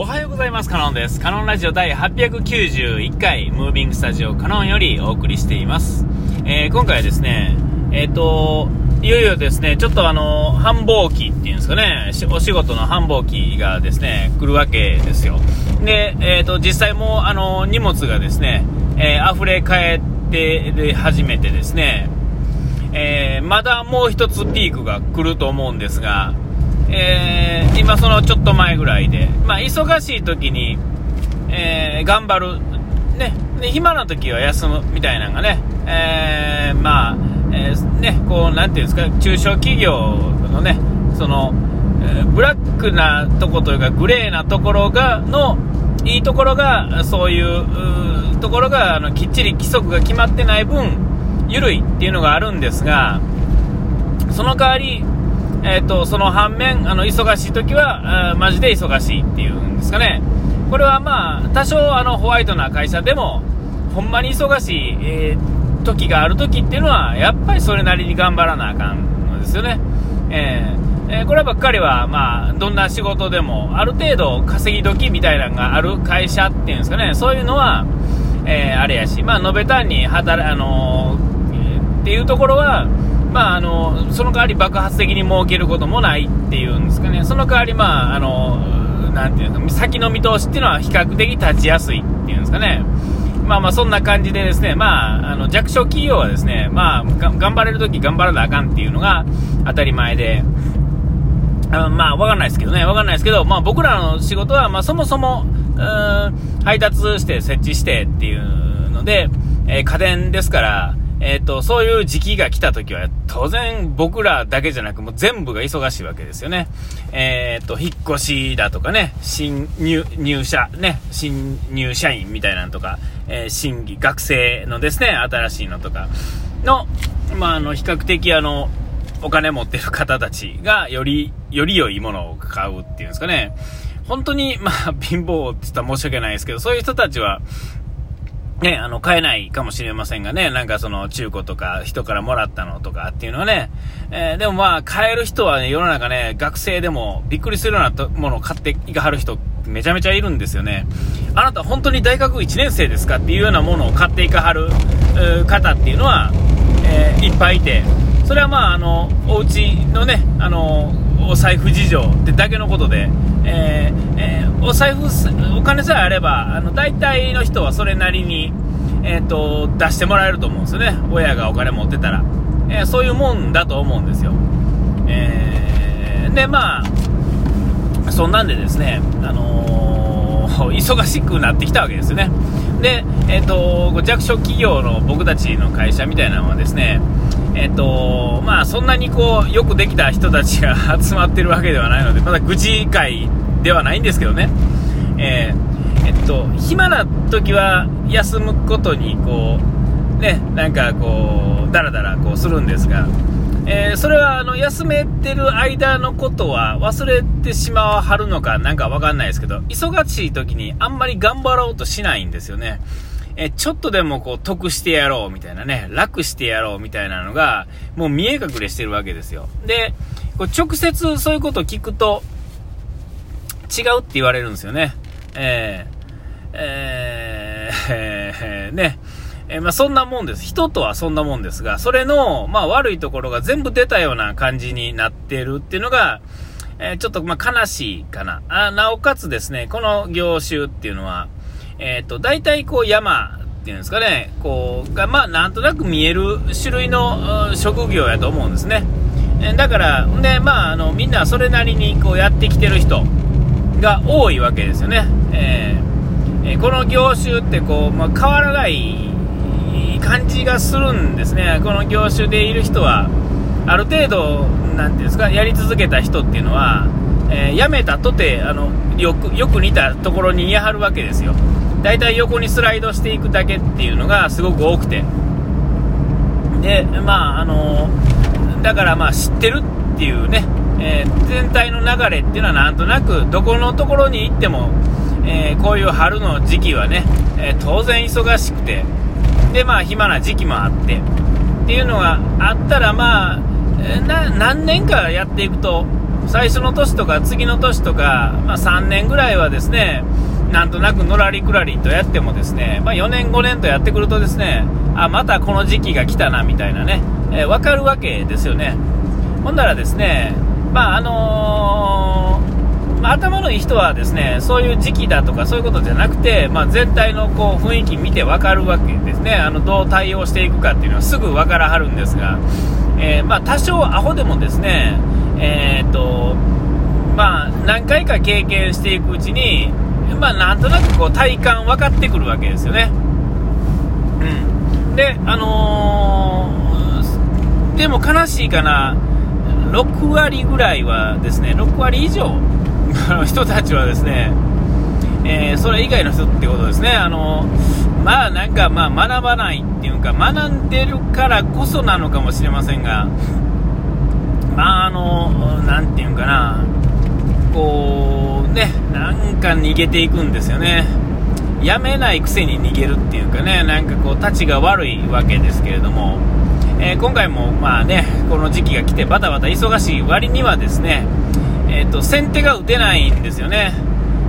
おはようございます。カノンです。カノンラジオ第891回、ムービングスタジオカノンよりお送りしています。えー、今回はですね、えっ、ー、と、いよいよですね、ちょっとあの、繁忙期っていうんですかね、お仕事の繁忙期がですね、来るわけですよ。で、えっ、ー、と、実際もあの、荷物がですね、えー、溢れ返って始めてですね、えまだもう一つピークが来ると思うんですが、えー、今そのちょっと前ぐらいで、まあ、忙しい時に、えー、頑張る、ね、で暇な時は休むみたいなのがね、えー、まあ、えー、ね、こう、なんていうんですか、中小企業のね、その、えブラックなとこというか、グレーなところが、の、いいところが、そういうところが、あの、きっちり規則が決まってない分、緩いっていうのがあるんですが、その代わり、えーと、その反面、あの忙しい時はあマジで忙しいっていうんですかね、これはまあ多少あのホワイトな会社でも、ほんまに忙しい、えー、時がある時っていうのは、やっぱりそれなりに頑張らなあかんのですよね。えー、えー、こればっかりは、まあ、どんな仕事でも、ある程度稼ぎ時みたいなのがある会社っていうんですかね、そういうのは、えあれやし、まあ、延べ単に働、あのっていうところは、まあ、あのその代わり爆発的に儲けることもないっていうんですかね、その代わり、まあ、あのなていうか、先の見通しっていうのは比較的立ちやすいっていうんですかね、まあまあそんな感じでですね、まあ、あの弱小企業はですね、まあ、頑張れるとき頑張らなあかんっていうのが当たり前で、あまあ、わかんないですけどね、わかんないですけど、まあ僕らの仕事は、まあそもそも、配達して設置してっていうので、えー、家電ですから、えっ、ー、と、そういう時期が来た時は、当然僕らだけじゃなく、もう全部が忙しいわけですよね。えっ、ー、と、引っ越しだとかね、新入、入社、ね、新入社員みたいなのとか、えー、新規、学生のですね、新しいのとかの、まあ、あの、比較的あの、お金持ってる方たちが、より、より良いものを買うっていうんですかね。本当に、まあ、貧乏って言ったら申し訳ないですけど、そういう人たちは、ね、あの、買えないかもしれませんがね、なんかその中古とか人からもらったのとかっていうのはね、えー、でもまあ、買える人はね、世の中ね、学生でもびっくりするようなものを買っていかはる人めちゃめちゃいるんですよね。あなた本当に大学1年生ですかっていうようなものを買っていかはる方っていうのは、えー、いっぱいいて、それはまあ、あの、お家のね、あの、お財布事情ってだけのことで、えーえー、お財布、お金さえあれば、あの大体の人はそれなりに、えーと、出してもらえると思うんですよね、親がお金持ってたら、えー、そういうもんだと思うんですよ。えー、で、まあ、そんなんでですね、あのー、忙しくなってきたわけですよね。で、えーと、弱小企業の僕たちの会社みたいなのはですね、えっと、まあ、そんなにこう、よくできた人たちが 集まってるわけではないので、まだ愚痴会ではないんですけどね。えー、えっと、暇な時は休むことに、こう、ね、なんかこう、だらだらこうするんですが、えー、それはあの休めてる間のことは忘れてしまわはるのかなんかわかんないですけど、忙しい時にあんまり頑張ろうとしないんですよね。えちょっとでもこう得してやろうみたいなね、楽してやろうみたいなのが、もう見え隠れしてるわけですよ。で、こう直接そういうことを聞くと、違うって言われるんですよね。えー、えー、えー、ね。えー、まあ、そんなもんです。人とはそんなもんですが、それの、まあ、悪いところが全部出たような感じになってるっていうのが、えー、ちょっと、まあ悲しいかな。あなおかつですね、この業種っていうのは、えっ、と、大体こう山っていうんですかね、こう、が、まあ、なんとなく見える種類の職業やと思うんですね。だから、で、まあ、あの、みんなそれなりにこうやってきてる人が多いわけですよね。えー、えこの業種ってこう、まあ、変わらない感じがするんですね。この業種でいる人は、ある程度、なんていうんですか、やり続けた人っていうのは、えー、辞めたとて、あの、よく、よく似たところにいやはるわけですよ。大体横にスライドしていくだけっていうのがすごく多くて。で、まあ、あのだからまあ知ってるっていうね、えー、全体の流れっていうのはなんとなくどこのところに行っても、えー、こういう春の時期はね、え、当然忙しくて、でまあ暇な時期もあってっていうのがあったらまあ、何年かやっていくと最初の年とか次の年とか、まあ、3年ぐらいはですね、なんとなくのらりくらりとやってもですね、まあ、4年5年とやってくるとですね、あ、またこの時期が来たなみたいなね、えー、分かるわけですよね。ほんならですね、まああのー、まあ、頭のいい人はですねそういう時期だとかそういうことじゃなくて、まあ、全体のこう雰囲気見て分かるわけですね。あのどう対応していくかっていうのはすぐ分からはるんですが、えー、まあ、多少アホでもですね、えーとまあ、何回か経験していくうちに、まあ、なんとなくこう体感分かってくるわけですよね。うん、で、あのー、でも悲しいかな。6割ぐらいはですね、6割以上の 人たちはですね、えー、それ以外の人ってことですね、あのまあなんかまあ学ばないっていうか、学んでるからこそなのかもしれませんが、まああの、なんていうかな、こうね、なんか逃げていくんですよね。やめないくせに逃げるっていうかね、なんかこう、たちが悪いわけですけれども、えー、今回もまあねこの時期が来てバタバタ忙しい。割にはですね、えーと、先手が打てないんですよね、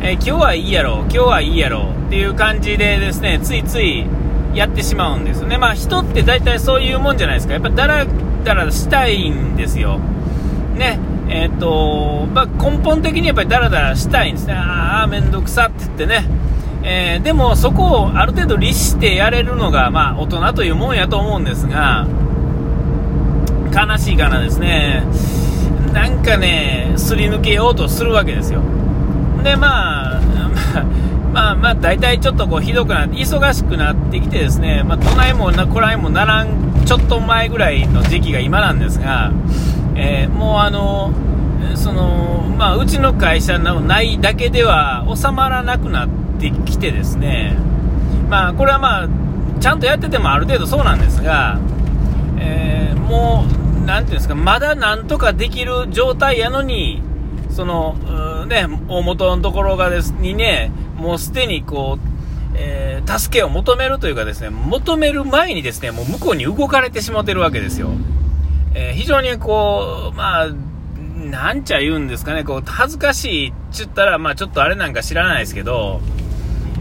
えー、今日はいいやろ今日はいいやろっていう感じでですねついついやってしまうんですよね、まあ、人って大体そういうもんじゃないですか。やっぱだらだらしたいんですよ、ねえーとまあ、根本的にやっぱりだらだらしたいんですね、ああ、面倒くさって言ってね、えー、でもそこをある程度律してやれるのが、まあ、大人というもんやと思うんですが、悲しいかなですね、なんかね、すり抜けようとするわけですよ。で、まあ、まあ、まあ、大体ちょっとこうひどくなって、忙しくなってきてですね、まあ、どないもな、こらいもならん、ちょっと前ぐらいの時期が今なんですが、えー、もうあの、その、まあ、うちの会社のないだけでは収まらなくなってきてですね、まあ、これはまあ、ちゃんとやっててもある程度そうなんですが、ていうんですか、まだなんとかできる状態やのに、その、ね、大元のところがです、にね、もうすでにこう、えー、助けを求めるというかですね、求める前にですね、もう向こうに動かれてしまってるわけですよ。えー、非常にこう、まあ、なんちゃ言うんですかね、こう、恥ずかしいっちゅったら、まあちょっとあれなんか知らないですけど、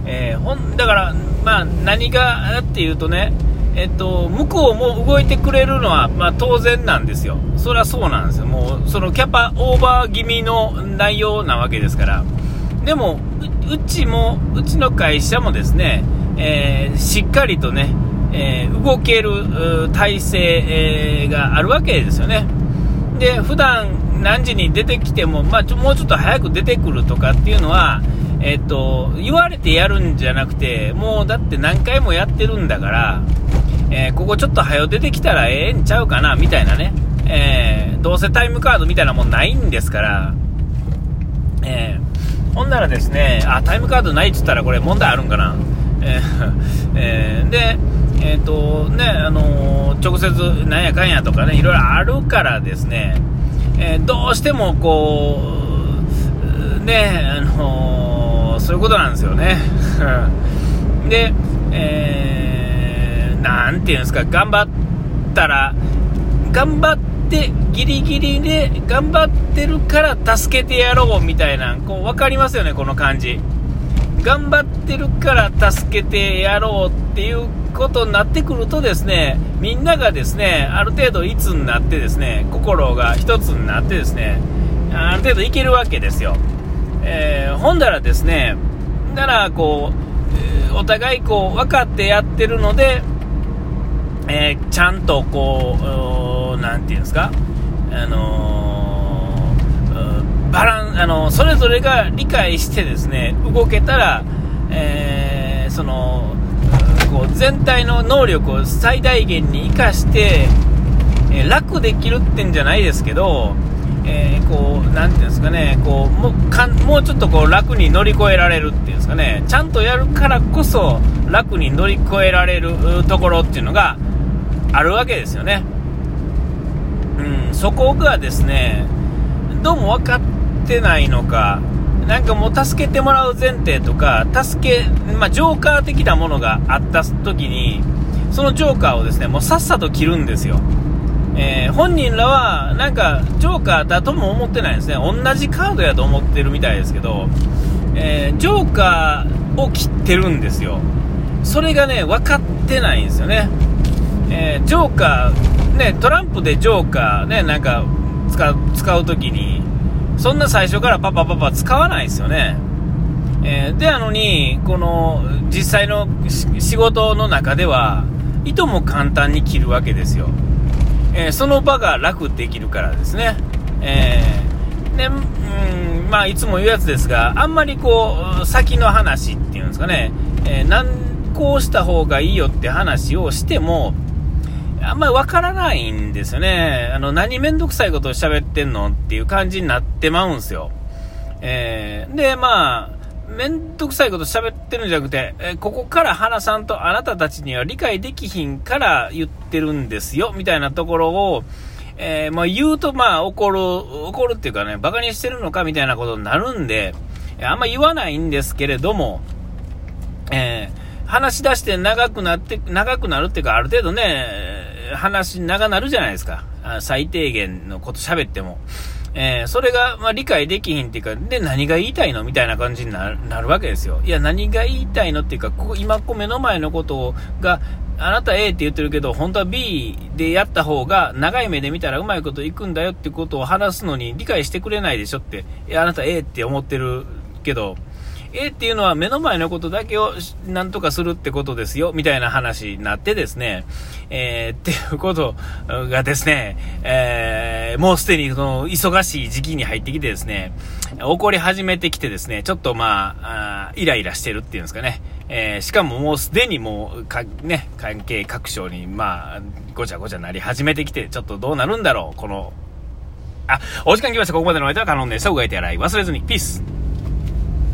えー、ほん、だから、まあ何がっていうとね、えっと、向こうも動いてくれるのは、まあ、当然なんですよ。それはそうなんですよ。もう、そのキャパオーバー気味の内容なわけですから。でも、うちも、うちの会社もですね、えー、しっかりとね、えー、動ける体制、えー、があるわけですよね。で、普段何時に出てきても、まあ、もうちょっと早く出てくるとかっていうのは、えっと、言われてやるんじゃなくて、もうだって何回もやってるんだから、えー、ここちょっと早出てきたらええんちゃうかな、みたいなね。えー、どうせタイムカードみたいなもんないんですから、えー、ほんならですね、あ、タイムカードないって言ったらこれ問題あるんかな。え、え、で、えっ、と、ね、あの直接なんやかんやとかね、いろいろあるからですね、えどうしてもこう、ね、あのそういうことなんですよね。で、えーなんていうんですか、頑張ったら、頑張って、ギリギリで頑張ってるから助けてやろうみたいな、こう分かりますよね、この感じ。頑張ってるから助けてやろうっていうことになってくるとですね、みんながですね、ある程度いつになってですね、心が一つになってですね、ある程度いけるわけですよ。えー、ほんだらですね、ならこう、お互いこう分かってやってるので、えー、ちゃんとこう、なんていうんですか、あのー、バラン、あのそれぞれが理解してですね、動けたら、え、その、こう全体の能力を最大限に生かして、え、楽できるってんじゃないですけど、え、こう、なていうんですかね、こう、もうかもうちょっとこう楽に乗り越えられるっていうんですかね、ちゃんとやるからこそ楽に乗り越えられるところっていうのが、あるわけですよね。うん、そこがですね、どうも分かってないのか、なんかもう助けてもらう前提とか、助け、まあ、ジョーカー的なものがあった時に、そのジョーカーをですね、もうさっさと切るんですよ。えー、本人らは、なんか、ジョーカーだとも思ってないですね。同じカードやと思ってるみたいですけど、えー、ジョーカーを切ってるんですよ。それがね、分かってないんですよね。えー、ジョーカー、ね、トランプでジョーカー、ね、なんか使う、使うときに、そんな最初からパパパパ使わないですよね。えー、で、あのに、この、実際の仕事の中では、いとも簡単に切るわけですよ。えー、その場が楽できるからですね。えー、で、うん、まあ、いつも言うやつですが、あんまりこう、先の話っていうんですかね、えー、こうした方がいいよって話をしても、あんまりわからないんですよね。あの、何めんどくさいことを喋ってんのっていう感じになってまうんすよ。えー、で、まあ、めんどくさいこと喋ってるんじゃなくて、えここから話さんとあなたたちには理解できひんから言ってるんですよ、みたいなところを、えー、まあ、言うと、まあ、怒る、怒るっていうかね、馬鹿にしてるのかみたいなことになるんで、あんま言わないんですけれども、えー、話し出して長くなって、長くなるっていうか、ある程度ね、話長なるじゃないですか。最低限のこと喋っても。えー、それが、ま、理解できひんっていうか、で、何が言いたいの？みたいな感じになるわけですよ。いや、何が言いたいのっていうか、ここ、今、こ目の前のことが、あなた A って言ってるけど、本当は B でやった方が、長い目で見たらうまいこといくんだよってことを話すのに理解してくれないでしょって、いや、あなた A って思ってるけど、A っていうのは目の前のことだけをなんとかするってことですよ、みたいな話になってですね、えー、っていうことがですね、えー、もうすでにその忙しい時期に入ってきてですね、起こり始めてきてですね、ちょっとまあ、あイライラしてるっていうんですかね、えー、しかももうすでにもうか、ね、関係各所にまあ、ごちゃごちゃなり始めてきて、ちょっとどうなるんだろう、この、あ、お時間来ました。ここまでのお相手はカノンでした。うがいて洗い忘れずに。ピース。